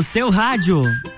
no seu rádio.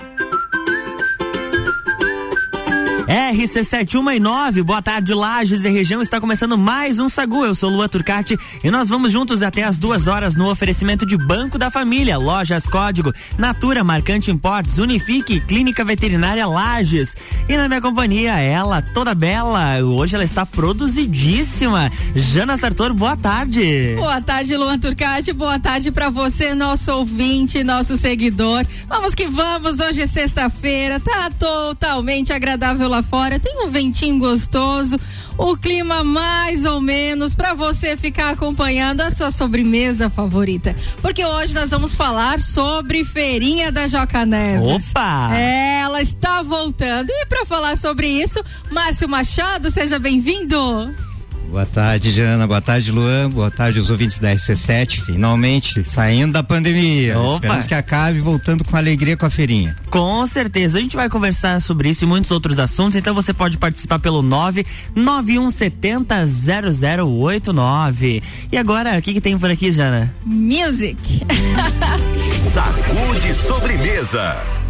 RC719, boa tarde, Lages e região. Está começando mais um Sagu. Eu sou Lua Turcati e nós vamos juntos até as duas horas no oferecimento de Banco da Família, Lojas Código, Natura, Marcante Importes, Unifique, Clínica Veterinária Lages. E na minha companhia, ela, toda bela. Hoje ela está produzidíssima. Jana Sartor, boa tarde. Boa tarde, Luan Turcati. Boa tarde para você, nosso ouvinte, nosso seguidor. Vamos que vamos. Hoje é sexta-feira. Tá totalmente agradável lá fora, tem um ventinho gostoso, o clima mais ou menos para você ficar acompanhando a sua sobremesa favorita. Porque hoje nós vamos falar sobre Feirinha da Joca Neves. Opa! É, ela está voltando. E para falar sobre isso, Márcio Machado, seja bem-vindo. Boa tarde, Jana. Boa tarde, Luan. Boa tarde, os ouvintes da RC7. Finalmente, saindo da pandemia. Opa. Esperamos que acabe voltando com alegria com a feirinha. Com certeza. A gente vai conversar sobre isso e muitos outros assuntos. Então você pode participar pelo 99170 0089. E agora, o que, que tem por aqui, Jana? Music. Sacude sobremesa.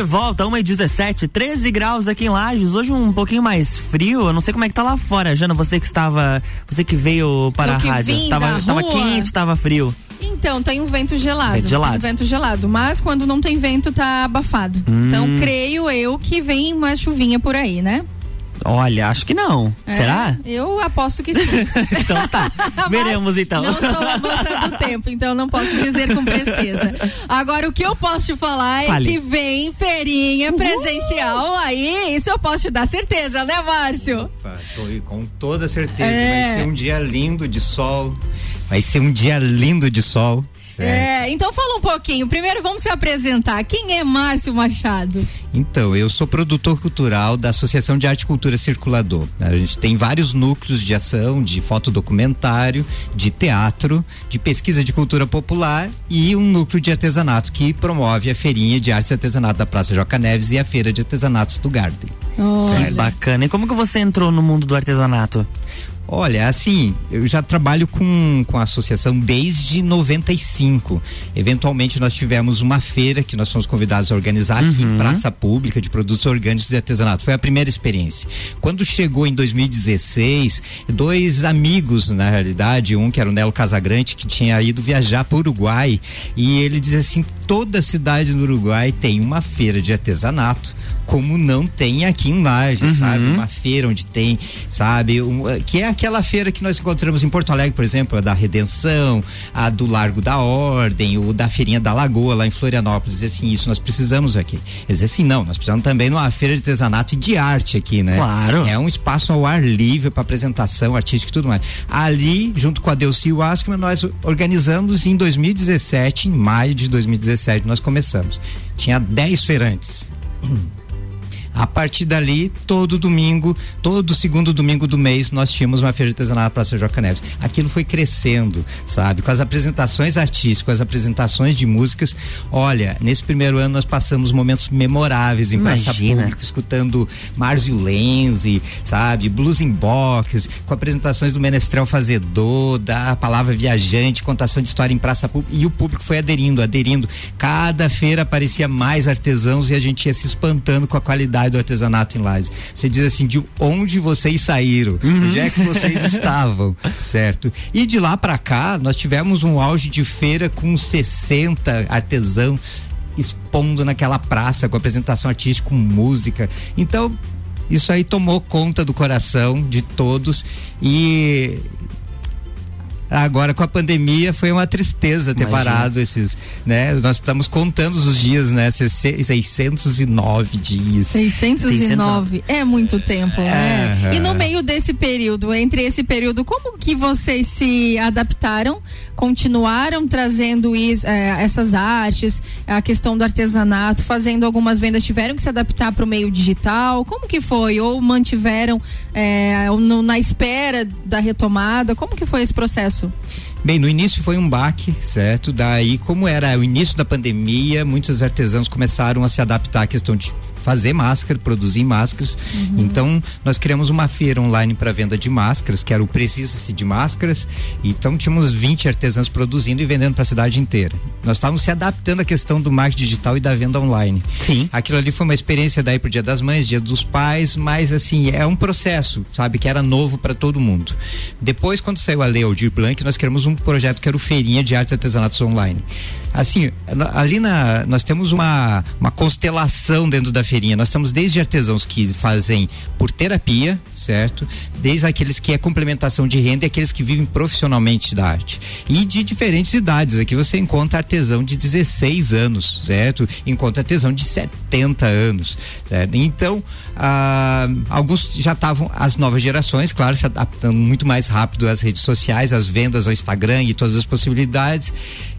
De volta, 1h17, 13 graus aqui em Lages. Hoje um pouquinho mais frio. Eu não sei como é que tá lá fora, Jana. Você que estava. Você que veio para a rádio. Tava, tava quente, tava frio. Então, tem um vento gelado. Vento gelado. Um vento gelado. Mas quando não tem vento, tá abafado. Hum. Então, creio eu que vem uma chuvinha por aí, né? Olha, acho que não. É, Será? Eu aposto que sim. então tá. Veremos então. Não sou a moça do tempo, então não posso dizer com presteza. Agora, o que eu posso te falar é Fale. é que vem feirinha presencial aí, isso eu posso te dar certeza, né, Márcio? Opa, tô com toda certeza. É. Vai ser um dia lindo de sol. Vai ser um dia lindo de sol. É, então fala um pouquinho. Primeiro vamos se apresentar. Quem é Márcio Machado? Então, eu sou produtor cultural da Associação de Arte e Cultura Circulador. A gente tem vários núcleos de ação, de fotodocumentário, de teatro, de pesquisa de cultura popular e um núcleo de artesanato que promove a feirinha de arte e artesanato da Praça Joca Neves e a feira de artesanatos do Garden. Olha. Bacana. E como que você entrou no mundo do artesanato? Olha, assim, eu já trabalho com, com a associação desde 95. Eventualmente nós tivemos uma feira que nós fomos convidados a organizar uhum. aqui em uhum. Praça Pública de Produtos Orgânicos de Artesanato. Foi a primeira experiência. Quando chegou em 2016, dois amigos, na realidade, um que era o Nelo Casagrande, que tinha ido viajar para o Uruguai, e ele diz assim: toda cidade do Uruguai tem uma feira de artesanato como não tem aqui em Lages, uhum. sabe? Uma feira onde tem, sabe? Um, eh, que é aquela feira que nós encontramos em Porto Alegre, por exemplo, a da Redenção, a do Largo da Ordem, o da Feirinha da Lagoa, lá em Florianópolis. Assim, isso nós precisamos aqui. Eles assim, não, nós precisamos também de uma feira de artesanato e de arte aqui, né? Claro. É um espaço ao ar livre para apresentação artística e tudo mais. Ali, junto com a Delci e o Askman, nós organizamos em 2017, em maio de 2017, nós começamos. Tinha 10 feirantes. A partir dali, todo domingo, todo segundo domingo do mês, nós tínhamos uma feira artesanal na Praça Joca Neves. Aquilo foi crescendo, sabe? Com as apresentações artísticas, com as apresentações de músicas. Olha, nesse primeiro ano nós passamos momentos memoráveis em Imagina. Praça Pública, escutando Márcio Lenzi, sabe? Blues in Box, com apresentações do Menestrel Fazedor, da Palavra Viajante, contação de história em Praça Pública. E o público foi aderindo, aderindo. Cada feira aparecia mais artesãos e a gente ia se espantando com a qualidade do artesanato em Lages. Você diz assim, de onde vocês saíram, uhum. onde é que vocês estavam, certo? E de lá para cá, nós tivemos um auge de feira com 60 artesãos expondo naquela praça com apresentação artística, com música. Então, isso aí tomou conta do coração de todos e Agora com a pandemia foi uma tristeza ter Imagina. parado esses, né? Nós estamos contando os dias, né? 609 dias. 609 é muito tempo, né? E no meio desse período, entre esse período, como que vocês se adaptaram? Continuaram trazendo is, é, essas artes, a questão do artesanato, fazendo algumas vendas, tiveram que se adaptar para o meio digital? Como que foi? Ou mantiveram é, no, na espera da retomada? Como que foi esse processo? Isso? Bem, no início foi um baque, certo? Daí, como era o início da pandemia, muitos artesãos começaram a se adaptar à questão de fazer máscara, produzir máscaras. Uhum. Então, nós criamos uma feira online para venda de máscaras, que era o Precisa-se de Máscaras. Então, tínhamos 20 artesãos produzindo e vendendo para a cidade inteira. Nós estávamos se adaptando à questão do marketing digital e da venda online. Sim. Aquilo ali foi uma experiência daí pro Dia das Mães, Dia dos Pais, mas assim, é um processo, sabe, que era novo para todo mundo. Depois, quando saiu a Lei Aldir Blanc, nós criamos um projeto que era o Feirinha de Artes e Artesanatos Online. Assim, ali na, nós temos uma, uma constelação dentro da feirinha. Nós temos desde artesãos que fazem por terapia, certo? Desde aqueles que é complementação de renda e aqueles que vivem profissionalmente da arte. E de diferentes idades. Aqui você encontra artesão de 16 anos, certo? Encontra artesão de 70 anos, certo? Então, ah, alguns já estavam, as novas gerações, claro, se adaptando muito mais rápido às redes sociais, às vendas ao Instagram e todas as possibilidades.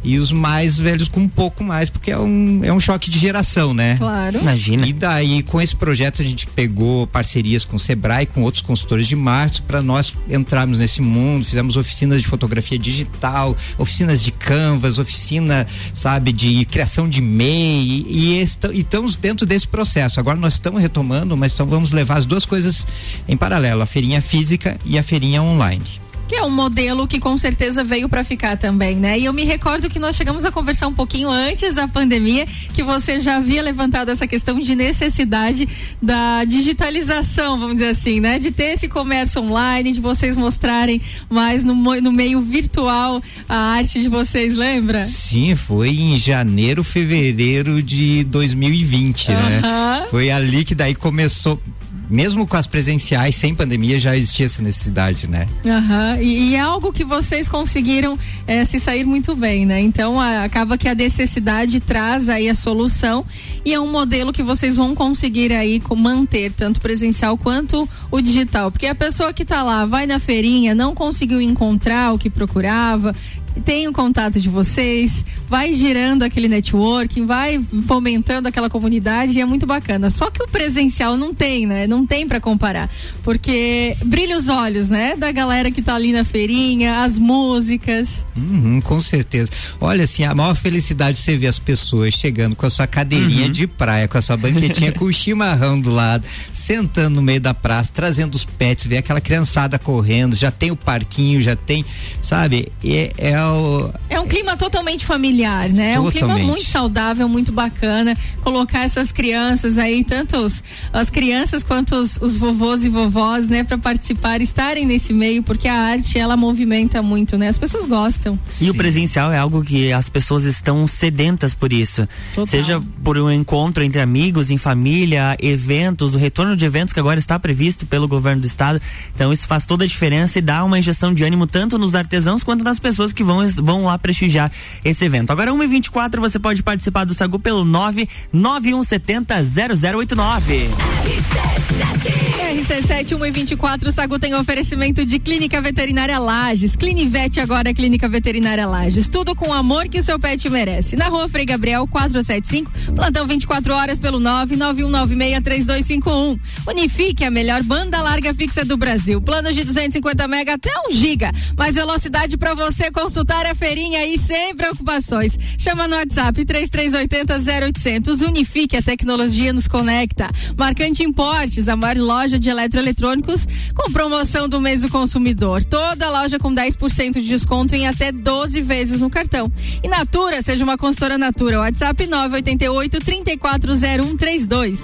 E os mais velhos com um pouco mais, porque é um, é um choque de geração, né? Claro. Imagina. E daí, com esse projeto, a gente pegou parcerias com o Sebrae, com outros consultores de marketing, para nós entrarmos nesse mundo. Fizemos oficinas de fotografia digital, oficinas de canvas, oficina, sabe, de criação de MEI. E, e, e estamos dentro desse processo. Agora nós estamos retomando, mas então vamos levar as duas coisas em paralelo, a feirinha física e a feirinha online que é um modelo que com certeza veio para ficar também, né? E eu me recordo que nós chegamos a conversar um pouquinho antes da pandemia, que você já havia levantado essa questão de necessidade da digitalização, vamos dizer assim, né? De ter esse comércio online, de vocês mostrarem mais no, no meio virtual a arte de vocês, lembra? Sim, foi em janeiro, fevereiro de 2020, uh -huh. né? Foi ali que daí começou mesmo com as presenciais, sem pandemia, já existia essa necessidade, né? Uhum. E, e é algo que vocês conseguiram é, se sair muito bem, né? Então a, acaba que a necessidade traz aí a solução e é um modelo que vocês vão conseguir aí manter, tanto presencial quanto o digital. Porque a pessoa que está lá, vai na feirinha, não conseguiu encontrar o que procurava, tem o contato de vocês, vai girando aquele networking, vai fomentando aquela comunidade e é muito bacana. Só que o presencial não tem, né? Não tem para comparar, porque brilha os olhos, né? Da galera que tá ali na feirinha, as músicas. Uhum, com certeza. Olha, assim, a maior felicidade de você ver as pessoas chegando com a sua cadeirinha uhum. de praia, com a sua banquetinha com o chimarrão do lado, sentando no meio da praça, trazendo os pets, ver aquela criançada correndo, já tem o parquinho, já tem, sabe? É, é é o. É um clima totalmente familiar, né? Totalmente. É um clima muito saudável, muito bacana. Colocar essas crianças aí, tanto os, as crianças quanto os, os vovôs e vovós, né, para participar, estarem nesse meio, porque a arte ela movimenta muito, né? As pessoas gostam. E o presencial é algo que as pessoas estão sedentas por isso. Total. Seja por um encontro entre amigos, em família, eventos, o retorno de eventos que agora está previsto pelo governo do estado. Então isso faz toda a diferença e dá uma injeção de ânimo tanto nos artesãos quanto nas pessoas que vão, vão lá prestigiar esse evento. Agora, 1h24, você pode participar do Sagu pelo 99170 0089. RC7 124, o Sagu tem oferecimento de Clínica Veterinária Lages. Clinivete agora é Clínica Veterinária Lages. Tudo com o amor que o seu pet merece. Na rua Frei Gabriel 475, plantão 24 horas pelo 991963251. Unifique a melhor banda larga fixa do Brasil. Planos de 250 mega até 1 giga. Mais velocidade para você consultar a feirinha e sem preocupações. Chama no WhatsApp 3380 0800. Unifique a tecnologia nos conecta. Marcante Importes, a maior loja de eletroeletrônicos com promoção do mês do consumidor. Toda loja com 10% de desconto em até 12 vezes no cartão. E Natura, seja uma consultora Natura. WhatsApp 988 340132.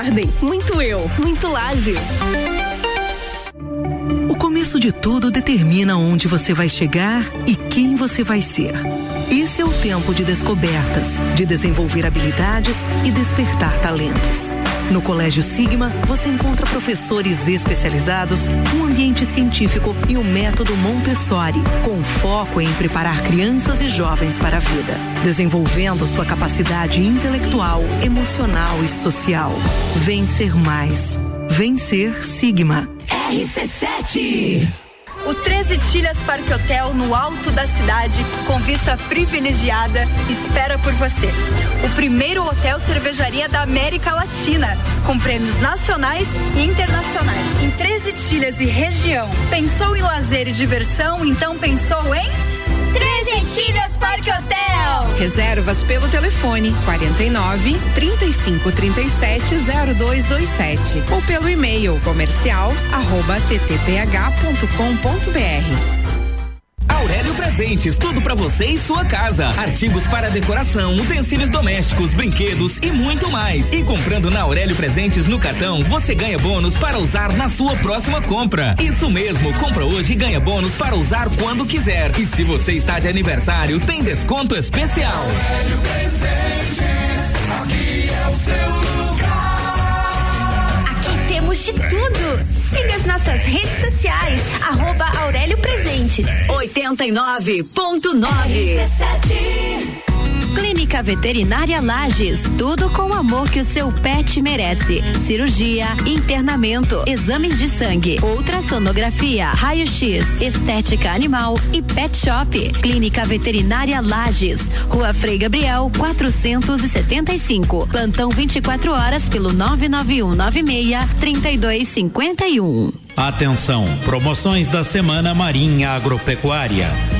Garden. Muito eu, muito Lages. O começo de tudo determina onde você vai chegar e quem você vai ser. Esse é o tempo de descobertas, de desenvolver habilidades e despertar talentos. No Colégio Sigma, você encontra professores especializados, um ambiente científico e o método Montessori, com foco em preparar crianças e jovens para a vida, desenvolvendo sua capacidade intelectual, emocional e social. Vencer mais. Vencer Sigma. RC7 o 13 Tilhas Parque Hotel, no alto da cidade, com vista privilegiada, espera por você. O primeiro hotel cervejaria da América Latina, com prêmios nacionais e internacionais. Em 13 Tilhas e região. Pensou em lazer e diversão? Então pensou em. Trezentilhas Parque Hotel. Reservas pelo telefone 49 35 37 0227 ou pelo e-mail comercial arroba ttph.com.br. Presentes, tudo para você e sua casa. Artigos para decoração, utensílios domésticos, brinquedos e muito mais. E comprando na Aurélio Presentes no cartão, você ganha bônus para usar na sua próxima compra. Isso mesmo, compra hoje e ganha bônus para usar quando quiser. E se você está de aniversário, tem desconto especial. Aurélio Presentes, aqui é o seu lugar. Temos de tudo. Siga as nossas redes sociais, arroba Aurélio Presentes. 89.9 Clínica Veterinária Lages, tudo com o amor que o seu pet merece. Cirurgia, internamento, exames de sangue, ultrassonografia, raio-x, estética animal e pet shop. Clínica Veterinária Lages, Rua Frei Gabriel, 475. Plantão 24 horas pelo 991 96 3251. Atenção, promoções da semana Marinha Agropecuária.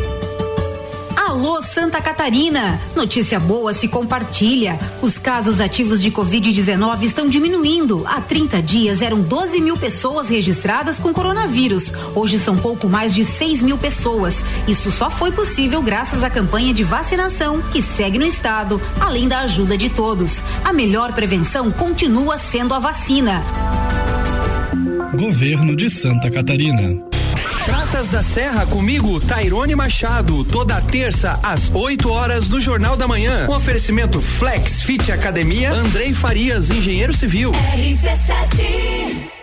Alô Santa Catarina! Notícia boa se compartilha. Os casos ativos de Covid-19 estão diminuindo. Há 30 dias eram 12 mil pessoas registradas com coronavírus. Hoje são pouco mais de 6 mil pessoas. Isso só foi possível graças à campanha de vacinação que segue no estado, além da ajuda de todos. A melhor prevenção continua sendo a vacina. Governo de Santa Catarina. Praças da Serra comigo, Tairone Machado, toda terça às 8 horas do Jornal da Manhã. Oferecimento Flex Fit Academia, Andrei Farias, engenheiro civil. RC7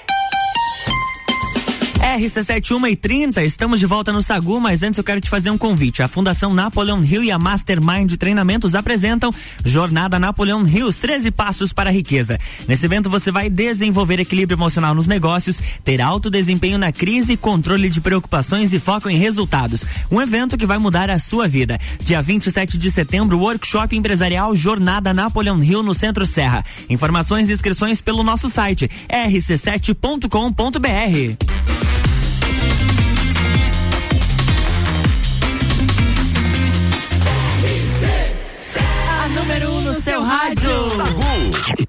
RC71 e 30, estamos de volta no Sagu, mas antes eu quero te fazer um convite. A Fundação Napoleon Hill e a Mastermind Treinamentos apresentam Jornada Napoleon Hill, 13 passos para a riqueza. Nesse evento você vai desenvolver equilíbrio emocional nos negócios, ter alto desempenho na crise, controle de preocupações e foco em resultados. Um evento que vai mudar a sua vida. Dia 27 de setembro, workshop empresarial Jornada Napoleon Hill no Centro Serra. Informações e inscrições pelo nosso site rc7.com.br. seu rádio. Sagu.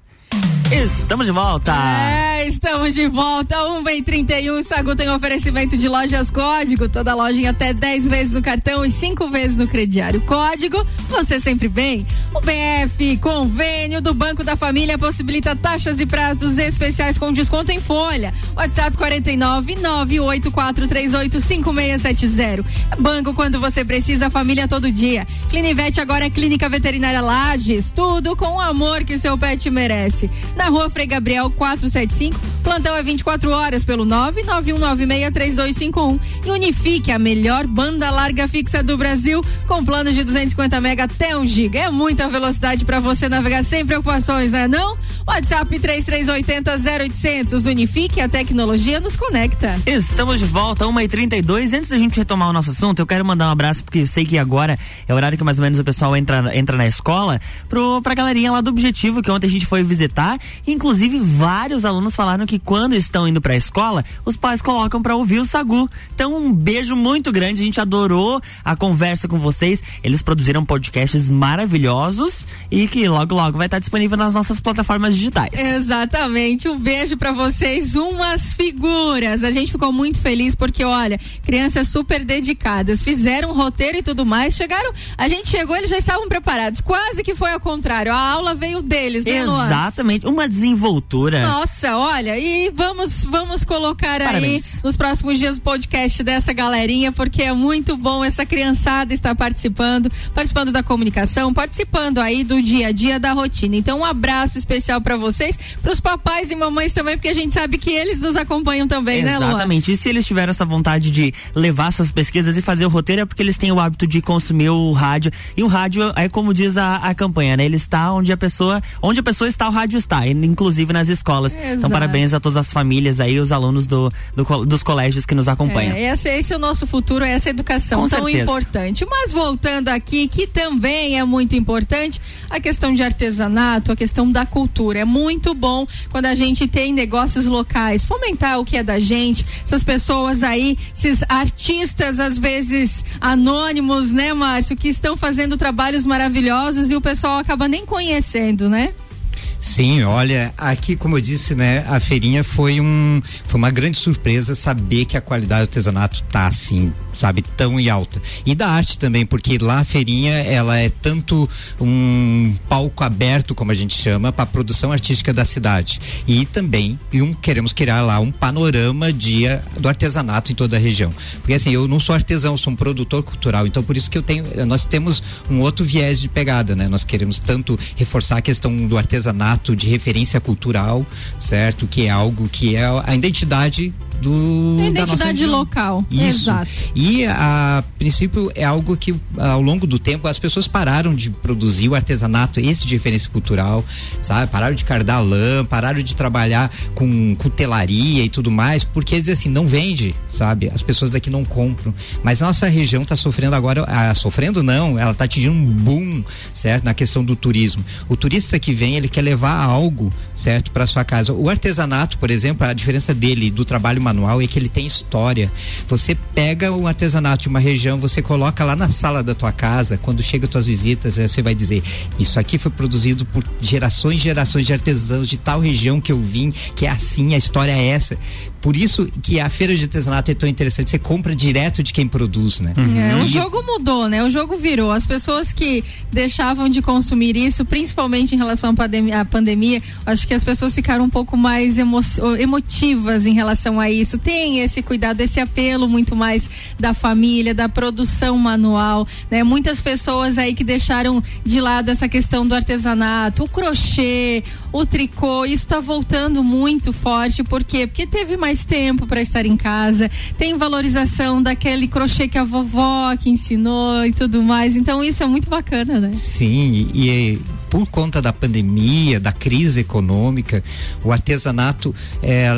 Estamos de volta. É, estamos de volta. 1 bem 31. Sagu tem oferecimento de lojas Código. Toda loja em até 10 vezes no cartão e 5 vezes no crediário. Código, você sempre bem. O BF, convênio do Banco da Família, possibilita taxas e prazos especiais com desconto em folha. WhatsApp 49 98438 5670. Banco quando você precisa, família todo dia. Clinivete agora é Clínica Veterinária Lages. Tudo com o amor que seu pet merece na rua Frei Gabriel 475. Plantão é 24 horas pelo 991963251. E Unifique, a melhor banda larga fixa do Brasil, com plano de 250 mega até 1 giga. É muita velocidade para você navegar sem preocupações, né? Não? WhatsApp 3380 0800. Unifique, a tecnologia nos conecta. Estamos de volta, 1h32. Antes da gente retomar o nosso assunto, eu quero mandar um abraço, porque sei que agora é o horário que mais ou menos o pessoal entra, entra na escola, pro, pra galerinha lá do Objetivo, que ontem a gente foi visitar Inclusive, vários alunos falaram que quando estão indo para a escola, os pais colocam para ouvir o Sagu. Então, um beijo muito grande. A gente adorou a conversa com vocês. Eles produziram podcasts maravilhosos e que logo, logo vai estar disponível nas nossas plataformas digitais. Exatamente. Um beijo para vocês, umas figuras. A gente ficou muito feliz porque, olha, crianças super dedicadas, fizeram um roteiro e tudo mais. Chegaram, a gente chegou, eles já estavam preparados. Quase que foi ao contrário. A aula veio deles, né, Exatamente. Uma desenvoltura. Nossa, olha, e vamos vamos colocar Parabéns. aí nos próximos dias o podcast dessa galerinha, porque é muito bom essa criançada estar participando, participando da comunicação, participando aí do dia a dia da rotina. Então, um abraço especial para vocês, para os papais e mamães também, porque a gente sabe que eles nos acompanham também, Exatamente. né, Luan? Exatamente. E se eles tiveram essa vontade de levar suas pesquisas e fazer o roteiro, é porque eles têm o hábito de consumir o rádio. E o rádio é como diz a, a campanha, né? Ele está onde a pessoa, onde a pessoa está, o rádio está inclusive nas escolas. Então, Exato. Então, parabéns a todas as famílias aí, os alunos do, do dos colégios que nos acompanham. É, esse, esse é o nosso futuro, essa educação Com tão certeza. importante. Mas voltando aqui, que também é muito importante, a questão de artesanato, a questão da cultura. É muito bom quando a gente tem negócios locais, fomentar o que é da gente, essas pessoas aí, esses artistas, às vezes anônimos, né, Márcio, que estão fazendo trabalhos maravilhosos e o pessoal acaba nem conhecendo, né? Sim, olha, aqui como eu disse, né, a feirinha foi um foi uma grande surpresa saber que a qualidade do artesanato tá assim, sabe, tão e alta. E da arte também, porque lá a feirinha, ela é tanto um palco aberto, como a gente chama, para a produção artística da cidade. E também e um, queremos criar lá um panorama dia do artesanato em toda a região. Porque assim, eu não sou artesão, sou um produtor cultural, então por isso que eu tenho, nós temos um outro viés de pegada, né? Nós queremos tanto reforçar a questão do artesanato formato de referência cultural, certo? Que é algo que é a identidade do a identidade local. Isso. Exato. E a, princípio é algo que ao longo do tempo as pessoas pararam de produzir o artesanato, esse de referência cultural, sabe? Pararam de cardar lã, pararam de trabalhar com cutelaria e tudo mais, porque eles assim, não vende, sabe? As pessoas daqui não compram. Mas nossa região está sofrendo agora, ah, sofrendo não, ela está atingindo um boom, certo? Na questão do turismo. O turista que vem, ele quer levar algo, certo, para sua casa. O artesanato, por exemplo, a diferença dele do trabalho manual é que ele tem história. Você pega o artesanato de uma região, você coloca lá na sala da tua casa, quando chega tuas visitas, você vai dizer: Isso aqui foi produzido por gerações e gerações de artesãos de tal região que eu vim, que é assim, a história é essa. Por isso que a feira de artesanato é tão interessante, você compra direto de quem produz, né? É, o jogo mudou, né? O jogo virou. As pessoas que deixavam de consumir isso, principalmente em relação à pandemia, à pandemia acho que as pessoas ficaram um pouco mais emo emotivas em relação a isso. Tem esse cuidado, esse apelo muito mais da família, da produção manual, né? Muitas pessoas aí que deixaram de lado essa questão do artesanato, o crochê, o tricô, isso está voltando muito forte, por quê? Porque teve mais tempo para estar em casa, tem valorização daquele crochê que a vovó que ensinou e tudo mais. Então isso é muito bacana, né? Sim, e, e por conta da pandemia, da crise econômica, o artesanato é,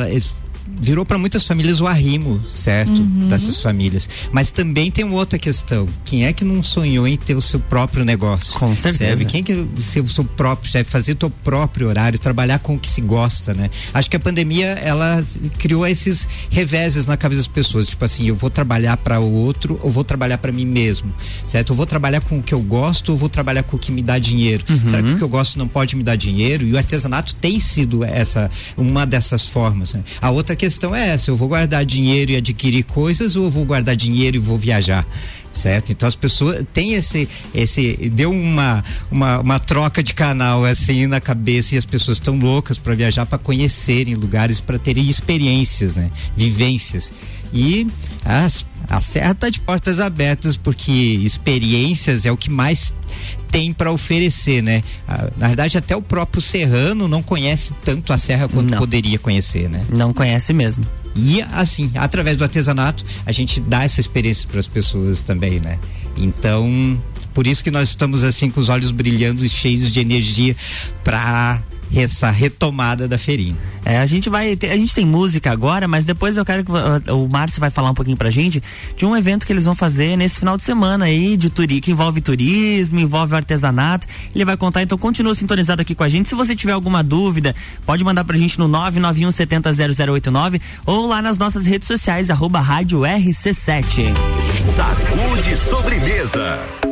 virou para muitas famílias o arrimo, certo? Uhum. Dessas famílias. Mas também tem uma outra questão. Quem é que não sonhou em ter o seu próprio negócio? Com certeza. Quem é que ser o seu próprio chefe, fazer o seu próprio horário, trabalhar com o que se gosta, né? Acho que a pandemia ela criou esses reveses na cabeça das pessoas, tipo assim, eu vou trabalhar para o outro, ou vou trabalhar para mim mesmo, certo? Eu vou trabalhar com o que eu gosto, ou vou trabalhar com o que me dá dinheiro. Uhum. Será que o que eu gosto não pode me dar dinheiro? E o artesanato tem sido essa uma dessas formas. Né? A outra questão é essa: eu vou guardar dinheiro e adquirir coisas ou eu vou guardar dinheiro e vou viajar? Certo? Então as pessoas têm esse, esse deu uma, uma, uma troca de canal assim na cabeça e as pessoas estão loucas para viajar para conhecerem lugares, para terem experiências, né? Vivências. E as, a Serra está de portas abertas porque experiências é o que mais tem para oferecer, né? Na verdade, até o próprio serrano não conhece tanto a serra quanto não. poderia conhecer, né? Não conhece mesmo. E assim, através do artesanato, a gente dá essa experiência para as pessoas também, né? Então, por isso que nós estamos assim com os olhos brilhando e cheios de energia para essa retomada da feirinha. É, a gente vai, a gente tem música agora, mas depois eu quero que o Márcio vai falar um pouquinho pra gente de um evento que eles vão fazer nesse final de semana aí, de turi, que envolve turismo, envolve artesanato. Ele vai contar, então continua sintonizado aqui com a gente. Se você tiver alguma dúvida, pode mandar pra gente no 991 70 0089 ou lá nas nossas redes sociais, arroba rádio RC7. Sacude sobremesa.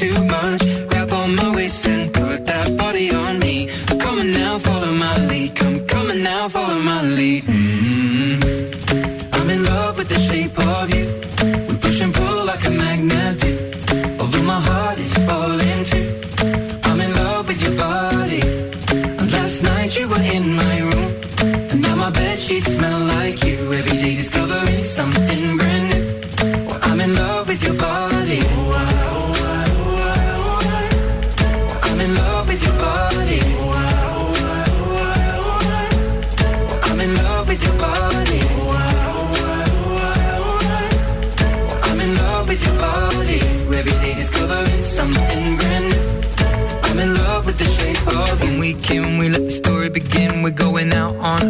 too much.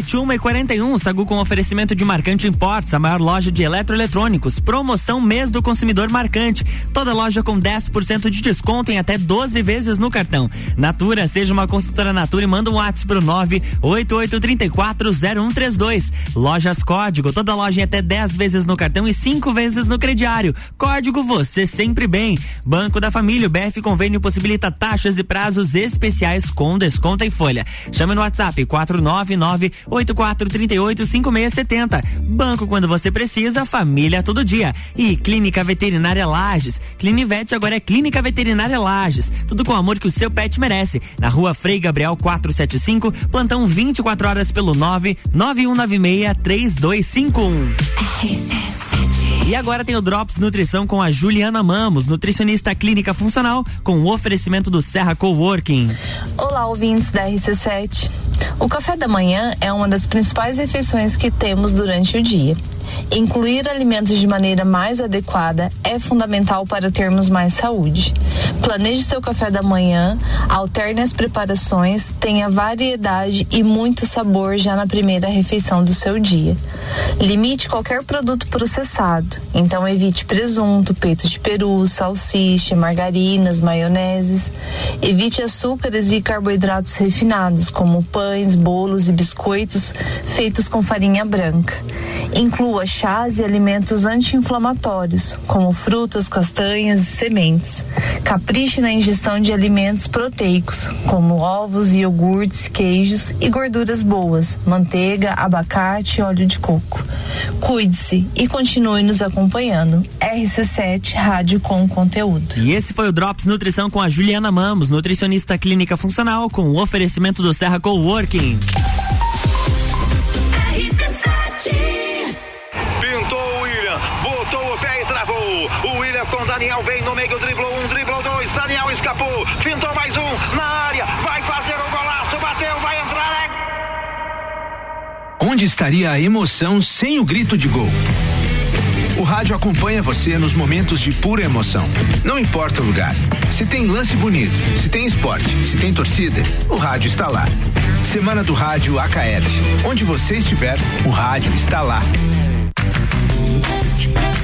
RC71 e 41, Sagu com oferecimento de Marcante Imports, a maior loja de eletroeletrônicos. Promoção mês do consumidor marcante. Toda loja com 10% de desconto em até 12 vezes no cartão. Natura, seja uma consultora Natura e manda um WhatsApp pro 988340132. Lojas Código, toda loja em até 10 vezes no cartão e 5 vezes no crediário. Código você sempre bem. Banco da Família, o BF Convênio possibilita taxas e prazos especiais com desconto em folha. Chame no WhatsApp 499-8438-5670. Banco quando você precisa, família todo dia. E Clínica Veterinária Lages. Clinivete agora é Clínica Veterinária Lages. Tudo com o amor que o seu pet merece. Na rua Frei Gabriel 475, plantão 24 horas pelo 99196 3251. E agora tem o Drops Nutrição com a Juliana Mamos, nutricionista clínica funcional, com o oferecimento do Serra Coworking. Olá, ouvintes da RC7. O café da manhã é uma das principais refeições que temos durante o dia. Incluir alimentos de maneira mais adequada é fundamental para termos mais saúde. Planeje seu café da manhã, alterne as preparações, tenha variedade e muito sabor já na primeira refeição do seu dia. Limite qualquer produto processado, então evite presunto, peito de peru, salsicha, margarinas, maioneses. Evite açúcares e carboidratos refinados, como pães, bolos e biscoitos feitos com farinha branca. Inclua chás e alimentos anti-inflamatórios, como frutas, castanhas e sementes. Capriche na ingestão de alimentos proteicos, como ovos, iogurtes, queijos e gorduras boas, manteiga, abacate e óleo de coco. Cuide-se e continue nos acompanhando. RC7 Rádio com conteúdo. E esse foi o Drops Nutrição com a Juliana Mamos, nutricionista clínica funcional, com o oferecimento do Serra Coworking. Pintou o William, botou o pé e travou. O William com Daniel vem no meio, driblou um, driblou dois. Daniel escapou, pintou mais um na área, vai fazer o golaço, bateu, vai entrar. É... Onde estaria a emoção sem o grito de gol? O rádio acompanha você nos momentos de pura emoção. Não importa o lugar. Se tem lance bonito, se tem esporte, se tem torcida, o rádio está lá. Semana do Rádio Acaete. Onde você estiver, o rádio está lá.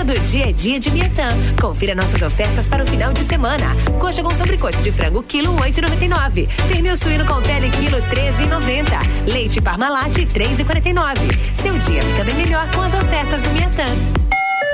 Todo dia é dia de Miatã. Confira nossas ofertas para o final de semana. Coxa com sobrecoxa de frango, quilo 8,99. Pernil suíno com pele, quilo 13,90. Leite Parmalat, 3,49. Seu dia fica bem melhor com as ofertas do Miatã.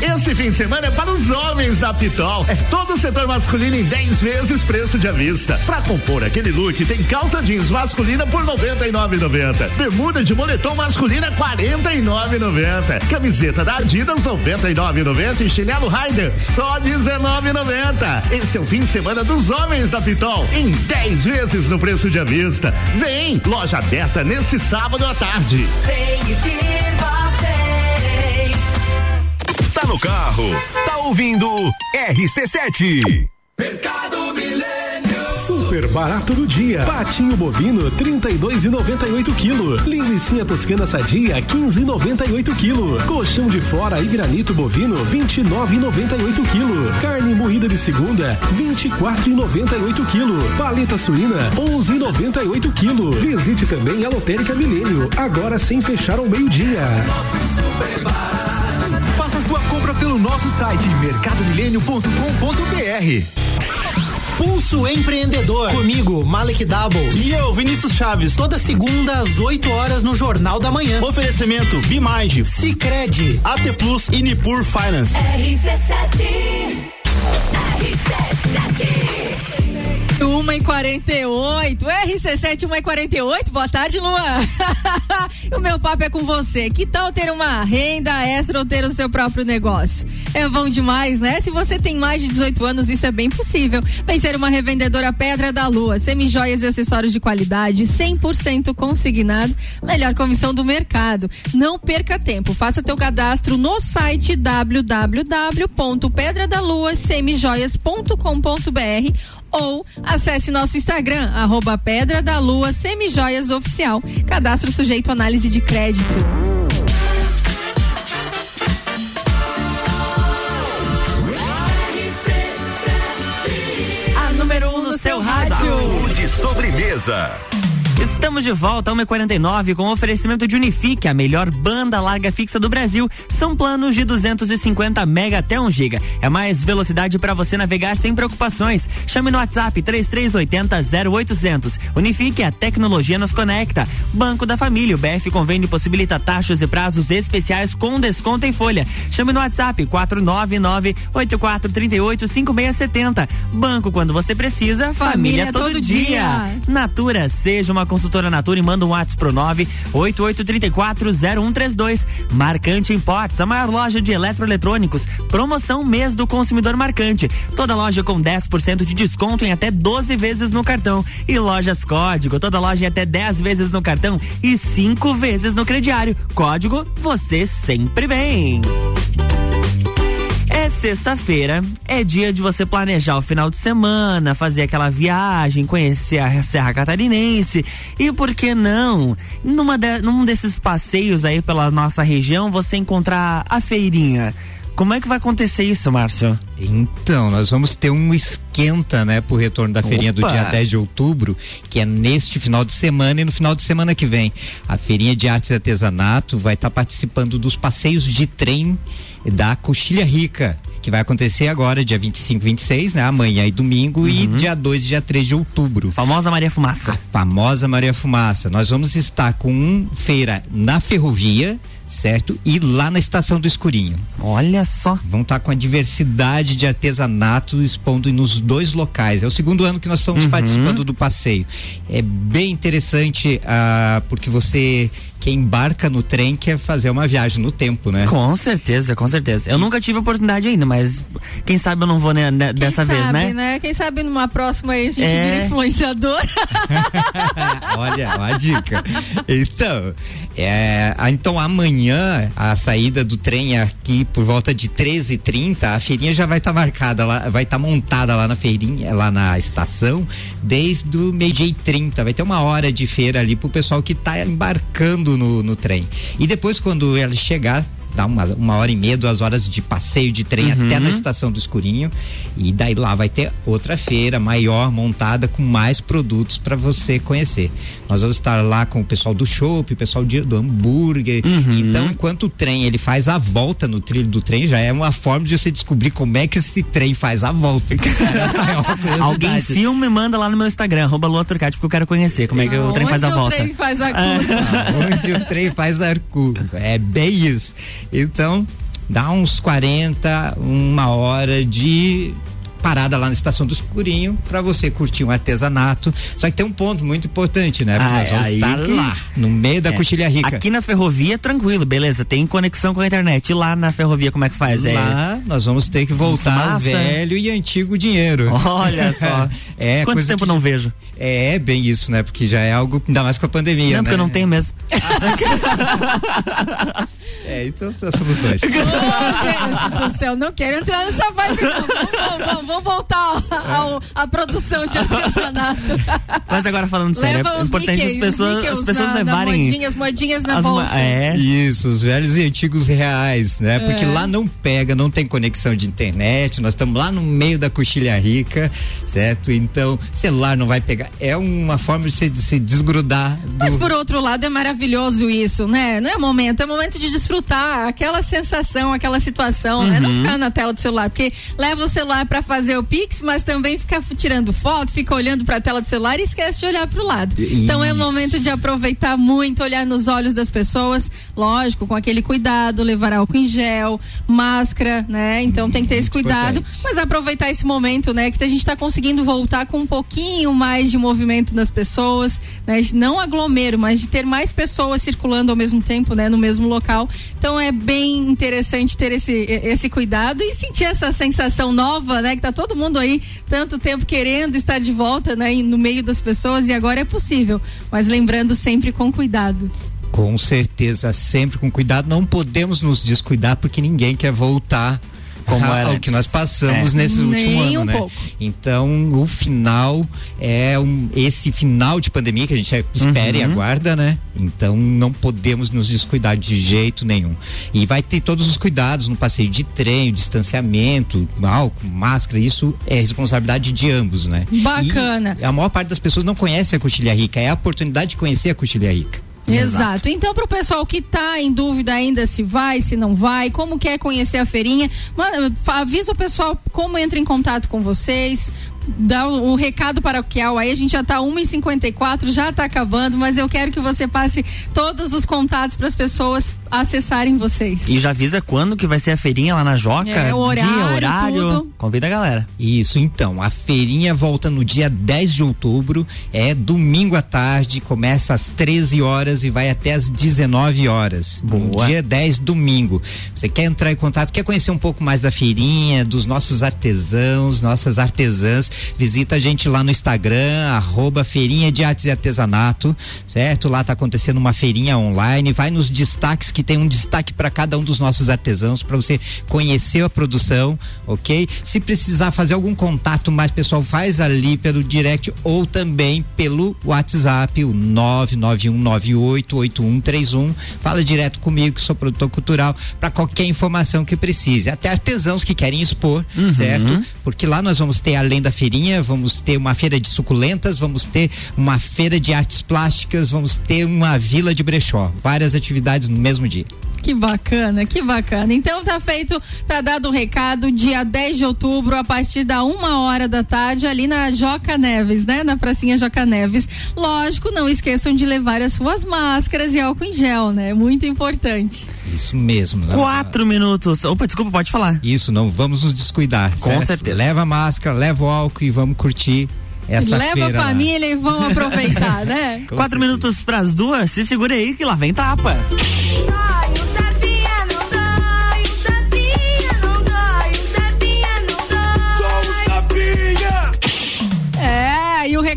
Esse fim de semana é para os homens da Pitol. É todo o setor masculino em 10 vezes preço de avista. Para compor aquele look, tem calça jeans masculina por 99,90. Bermuda de moletom masculina 49,90. Camiseta da Adidas 99,90 e chinelo Rider só 19,90. Esse é o fim de semana dos homens da Pitol em 10 vezes no preço de avista. Vem, loja aberta nesse sábado à tarde. Vem e viva, Tá no carro, tá ouvindo RC7. Mercado Milênio. Super barato do dia. Patinho bovino 32,98 kg. Linguiça toscana sadia 15,98 kg. Colchão de fora e granito bovino 29,98 kg. Carne moída de segunda 24,98 kg. Paleta suína 11,98 kg. Visite também a Lotérica Milênio, agora sem fechar ao meio-dia. Faça sua compra pelo nosso site mercadomilênio.com.br. Pulso Empreendedor. Comigo, Malek Double. E eu, Vinícius Chaves. Toda segunda às 8 horas no Jornal da Manhã. Oferecimento Bimind, Cicred, AT Plus e Nipur Finance. RC7 Uma e 48, RC7 uma e 48, boa tarde, Luan. o meu papo é com você. Que tal ter uma renda extra ou ter o seu próprio negócio? É bom demais, né? Se você tem mais de 18 anos, isso é bem possível. Vem ser uma revendedora Pedra da Lua, semijoias e acessórios de qualidade, 100% consignado, melhor comissão do mercado. Não perca tempo, faça teu cadastro no site www.pedradaluasemijoias.com.br ou acesse nosso Instagram, arroba Pedra da Lua Semijoias Oficial. Cadastro sujeito à análise de crédito. Sobremesa. Estamos de volta, 1h49, com oferecimento de Unifique, a melhor banda larga fixa do Brasil. São planos de 250 mega até 1 giga. É mais velocidade para você navegar sem preocupações. Chame no WhatsApp 3380 0800. Unifique, a tecnologia nos conecta. Banco da Família, o BF Convênio possibilita taxas e prazos especiais com desconto em folha. Chame no WhatsApp 499 8438 5670. Banco quando você precisa, família, Família todo, todo dia. dia. Natura, seja uma consultora Natura e manda um WhatsApp pro 988340132. Marcante Imports, a maior loja de eletroeletrônicos. Promoção mês do consumidor marcante. Toda loja com 10% de desconto em até 12 vezes no cartão. E lojas código, toda loja em até 10 vezes no cartão e 5 vezes no crediário. Código você sempre bem. Sexta-feira, é dia de você planejar o final de semana, fazer aquela viagem, conhecer a Serra Catarinense e por que não, numa de, num desses passeios aí pela nossa região, você encontrar a feirinha. Como é que vai acontecer isso, Márcio? Então, nós vamos ter um esquenta, né, pro retorno da feirinha do Opa! dia 10 de outubro, que é neste final de semana e no final de semana que vem. A feirinha de artes e artesanato vai estar participando dos passeios de trem da Coxilha Rica, que vai acontecer agora, dia 25 e 26, né, amanhã e domingo, e dia 2 e dia 3 de outubro. Famosa Maria Fumaça. A famosa Maria Fumaça. Nós vamos estar com um feira na ferrovia, certo? E lá na estação do Escurinho. Olha só. Vão estar com a diversidade de artesanato expondo nos dois locais. É o segundo ano que nós estamos Uhum. participando do passeio. É bem interessante ah, porque você que embarca no trem quer fazer uma viagem no tempo, né? Com certeza, com certeza. Eu nunca tive a oportunidade ainda, mas quem sabe eu não vou né, né, dessa Quem vez, sabe, né? Quem sabe numa próxima aí a gente É. vira influenciador. Olha, uma dica. Então, é, ah, então amanhã a saída do trem aqui por volta de 13h30, a feirinha já vai estar marcada lá, vai estar montada lá na feirinha, lá na estação, desde o meio-dia e 30. Vai ter uma hora de feira ali pro pessoal que tá embarcando no, no trem. E depois, quando ela chegar, dá uma, uma hora e meia, duas horas de passeio de trem Uhum. até na estação do Escurinho. E daí lá vai ter outra feira maior, montada com mais produtos para você conhecer. Nós vamos estar lá com o pessoal do shopping, o pessoal de- do hambúrguer. Uhum. Então, enquanto o trem ele faz a volta no trilho do trem, já é uma forma de você descobrir como é que esse trem faz a volta. É Alguém filma e manda lá no meu Instagram, arroba Lua Turcati, porque eu quero conhecer como é que o trem faz a Onde o volta. trem faz a Onde o trem faz a curva. É bem isso. Então, dá uns 40, uma hora de parada lá na estação do Escurinho para você curtir um artesanato. Só que tem um ponto muito importante, né? Porque Ah, nós vamos aí estar que- lá, no meio da É. Coxilha Rica. Aqui na ferrovia, tranquilo, beleza. Tem conexão com a internet. E lá na ferrovia, como é que faz? É- Lá nós vamos ter que voltar ao velho e antigo dinheiro. Olha só. é, Quanto tempo que- não vejo? É, bem isso, né? Porque já é algo, ainda mais com a pandemia, Não, né? porque eu não tenho mesmo. É, então nós somos dois. Gente do céu, não quero entrar nessa vibe. não. Vamos, vamos, vamos, voltar à produção de artesanato. Mas agora falando sério, Leva é importante níqueis, as pessoas, as pessoas na- na levarem. moedinhas, moedinhas na as bolsa. É. Isso, os velhos e antigos reais, né? Porque É. lá não pega, não tem conexão de internet, nós estamos lá no meio da coxilha rica, certo? Então, celular não vai pegar. É uma forma de se, de se desgrudar do. Mas por outro lado é maravilhoso isso, né? Não é momento, é momento de desfrutar aquela sensação, aquela situação, né? Não Uhum. ficar na tela do celular, porque leva o celular pra fazer o Pix, mas também fica tirando foto, fica olhando pra tela do celular e esquece de olhar pro lado. Então é Isso. momento de aproveitar muito, olhar nos olhos das pessoas, lógico, com aquele cuidado, levar álcool em gel, máscara, né? Então tem que ter esse cuidado, importante. mas aproveitar esse momento, né? Que a gente tá conseguindo voltar com um pouquinho mais de movimento das pessoas, né? De não aglomero, mas de ter mais pessoas circulando ao mesmo tempo, né? No mesmo local. Então é bem interessante ter esse, esse cuidado e sentir essa sensação nova, né? Que tá todo mundo aí tanto tempo querendo estar de volta, né? No meio das pessoas e agora é possível. Mas lembrando sempre com cuidado. Com certeza, sempre com cuidado. Não podemos nos descuidar porque ninguém quer voltar Como a- era antes. que nós passamos É. nesse Nem último ano, um né? pouco. Então, o final é um, esse final de pandemia que a gente espera e Uhum. aguarda, né? Então, não podemos nos descuidar de jeito nenhum. E vai ter todos os cuidados no passeio de trem, distanciamento, álcool, máscara, isso é responsabilidade de ambos, né? Bacana. E a maior parte das pessoas não conhece a Coxilha Rica, é a oportunidade de conhecer a Coxilha Rica. Exato. Então, para o pessoal que tá em dúvida ainda se vai, se não vai, como quer conhecer a feirinha, avisa o pessoal como entra em contato com vocês. Dá o, o recado paroquial aí, a gente já tá 1h54, já tá acabando, mas eu quero que você passe todos os contatos para as pessoas acessarem vocês. E já avisa quando que vai ser a feirinha lá na Joca? É, o horário, Dia, horário. tudo. Convida a galera. Isso, então, a feirinha volta no dia 10 de outubro, é domingo à tarde, começa às 13 horas e vai até às 19 horas. Boa. Dia 10, domingo. Você quer entrar em contato, quer conhecer um pouco mais da feirinha, dos nossos artesãos, nossas artesãs, visita a gente lá no Instagram, arroba feirinha de artes e artesanato, certo? Lá tá acontecendo uma feirinha online, vai nos destaques que tem um destaque para cada um dos nossos artesãos para você conhecer a produção, ok? Se precisar fazer algum contato mais pessoal, faz ali pelo direct ou também pelo WhatsApp, o 991988131. Fala direto comigo, que sou produtor cultural, para qualquer informação que precise. Até artesãos que querem expor, certo? Porque lá nós vamos ter, além da feirinha, vamos ter uma feira de suculentas, vamos ter uma feira de artes plásticas, vamos ter uma vila de brechó. Várias atividades no mesmo dia. Que bacana, que bacana. Então tá feito, tá dado o recado, dia 10 de outubro, a partir da uma hora da tarde, ali na Joca Neves, né? Na pracinha Joca Neves. Lógico, não esqueçam de levar as suas máscaras e álcool em gel, né? Muito importante. Isso mesmo. não- Quatro minutos. Opa, desculpa, pode falar. Isso, não vamos nos descuidar. Com certo? certeza. Leva a máscara, leva o álcool e vamos curtir essa Leva feira. a lá. família e vão aproveitar, né? Quatro minutos pras duas, se segura aí que lá vem tapa. É,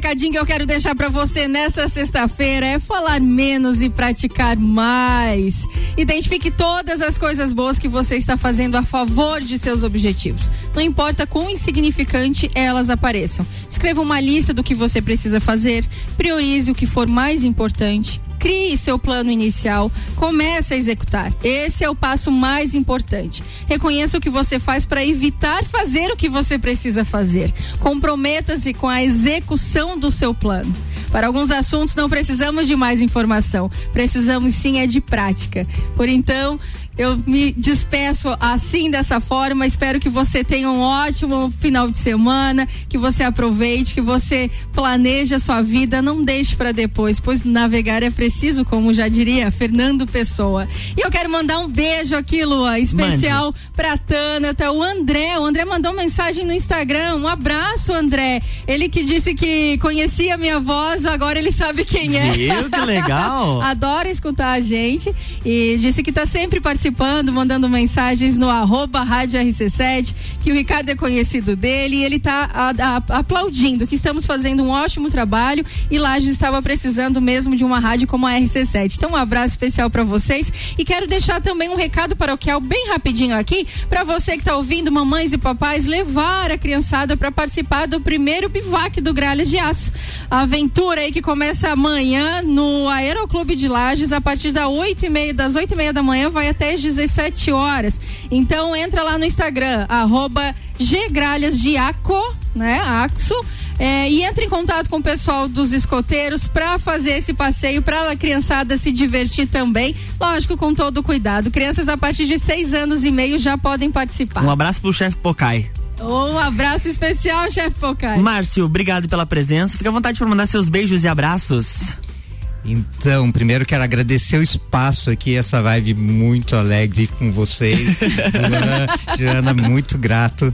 recadinho que eu quero deixar pra você nessa sexta-feira é falar menos e praticar mais. Identifique todas as coisas boas que você está fazendo a favor de seus objetivos. Não importa quão insignificante elas apareçam. Escreva uma lista do que você precisa fazer, priorize o que for mais importante. Crie seu plano inicial, comece a executar. Esse é o passo mais importante. Reconheça o que você faz para evitar fazer o que você precisa fazer. Comprometa-se com a execução do seu plano. Para alguns assuntos não precisamos de mais informação, precisamos sim é de prática. Por então, eu me despeço assim dessa forma. Espero que você tenha um ótimo final de semana, que você aproveite, que você planeje a sua vida, não deixe para depois, pois navegar é preciso, como já diria Fernando Pessoa. E eu quero mandar um beijo aqui, Lua, especial pra Tânata, o André. O André mandou mensagem no Instagram. Um abraço, André. Ele que disse que conhecia a minha voz, agora ele sabe quem é. Viu? Que legal. Adora escutar a gente e disse que está sempre participando, mandando mensagens no arroba rádio RC7, que o Ricardo é conhecido dele e ele está aplaudindo que estamos fazendo um ótimo trabalho e Lages estava precisando mesmo de uma rádio como a RC7. Então um abraço especial para vocês e quero deixar também um recado paroquial bem rapidinho aqui para você que está ouvindo, mamães e papais, levar a criançada para participar do primeiro bivac do Gralhas de Aço. A aventura aí que começa amanhã no Aeroclube de Lages a partir das oito e meia, das oito e meia da manhã vai até às 17 horas. Então entra lá no Instagram, arroba né? Axo. É, e entre em contato com o pessoal dos escoteiros para fazer esse passeio para a criançada se divertir também, lógico com todo cuidado. Crianças a partir de seis anos e meio já podem participar. Um abraço pro chefe Pocai. Um abraço especial, chefe Pocai. Márcio, obrigado pela presença. Fica à vontade para mandar seus beijos e abraços. Então, primeiro quero agradecer o espaço aqui, essa vibe muito alegre com vocês. Joana, Joana, muito grato.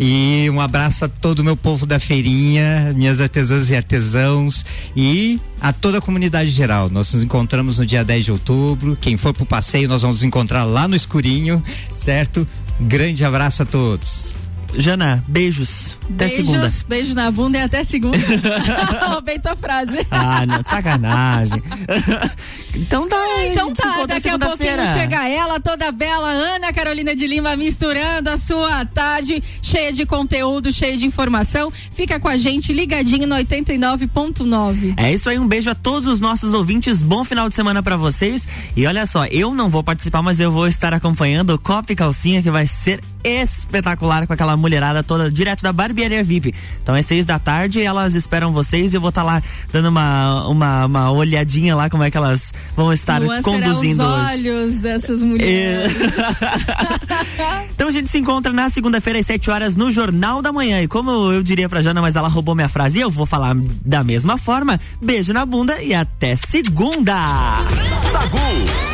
E um abraço a todo o meu povo da feirinha, minhas artesãs e artesãos e a toda a comunidade geral. Nós nos encontramos no dia 10 de outubro. Quem for pro passeio, nós vamos nos encontrar lá no escurinho, certo? Grande abraço a todos. Jana, beijos. Até Beijos, segunda. beijo na bunda e até segunda. Roubei tua frase. Ah, não, sacanagem. então tá. Então a gente se tá, daqui a pouquinho chega ela, toda bela, Ana Carolina de Lima, misturando a sua tarde, cheia de conteúdo, cheia de informação. Fica com a gente ligadinho no 89.9. É isso aí, um beijo a todos os nossos ouvintes, bom final de semana pra vocês. E olha só, eu não vou participar, mas eu vou estar acompanhando o Copa e Calcinha, que vai ser espetacular com aquela mulherada toda direto da barbearia VIP. Então é seis da tarde, elas esperam vocês e eu vou estar lá dando uma, uma, uma olhadinha lá como é que elas vão estar Luan conduzindo será os hoje. olhos dessas mulheres. Então a gente se encontra na segunda-feira às 7 horas no Jornal da Manhã. E como eu diria pra Jana, mas ela roubou minha frase, eu vou falar da mesma forma. Beijo na bunda e até segunda! Sagu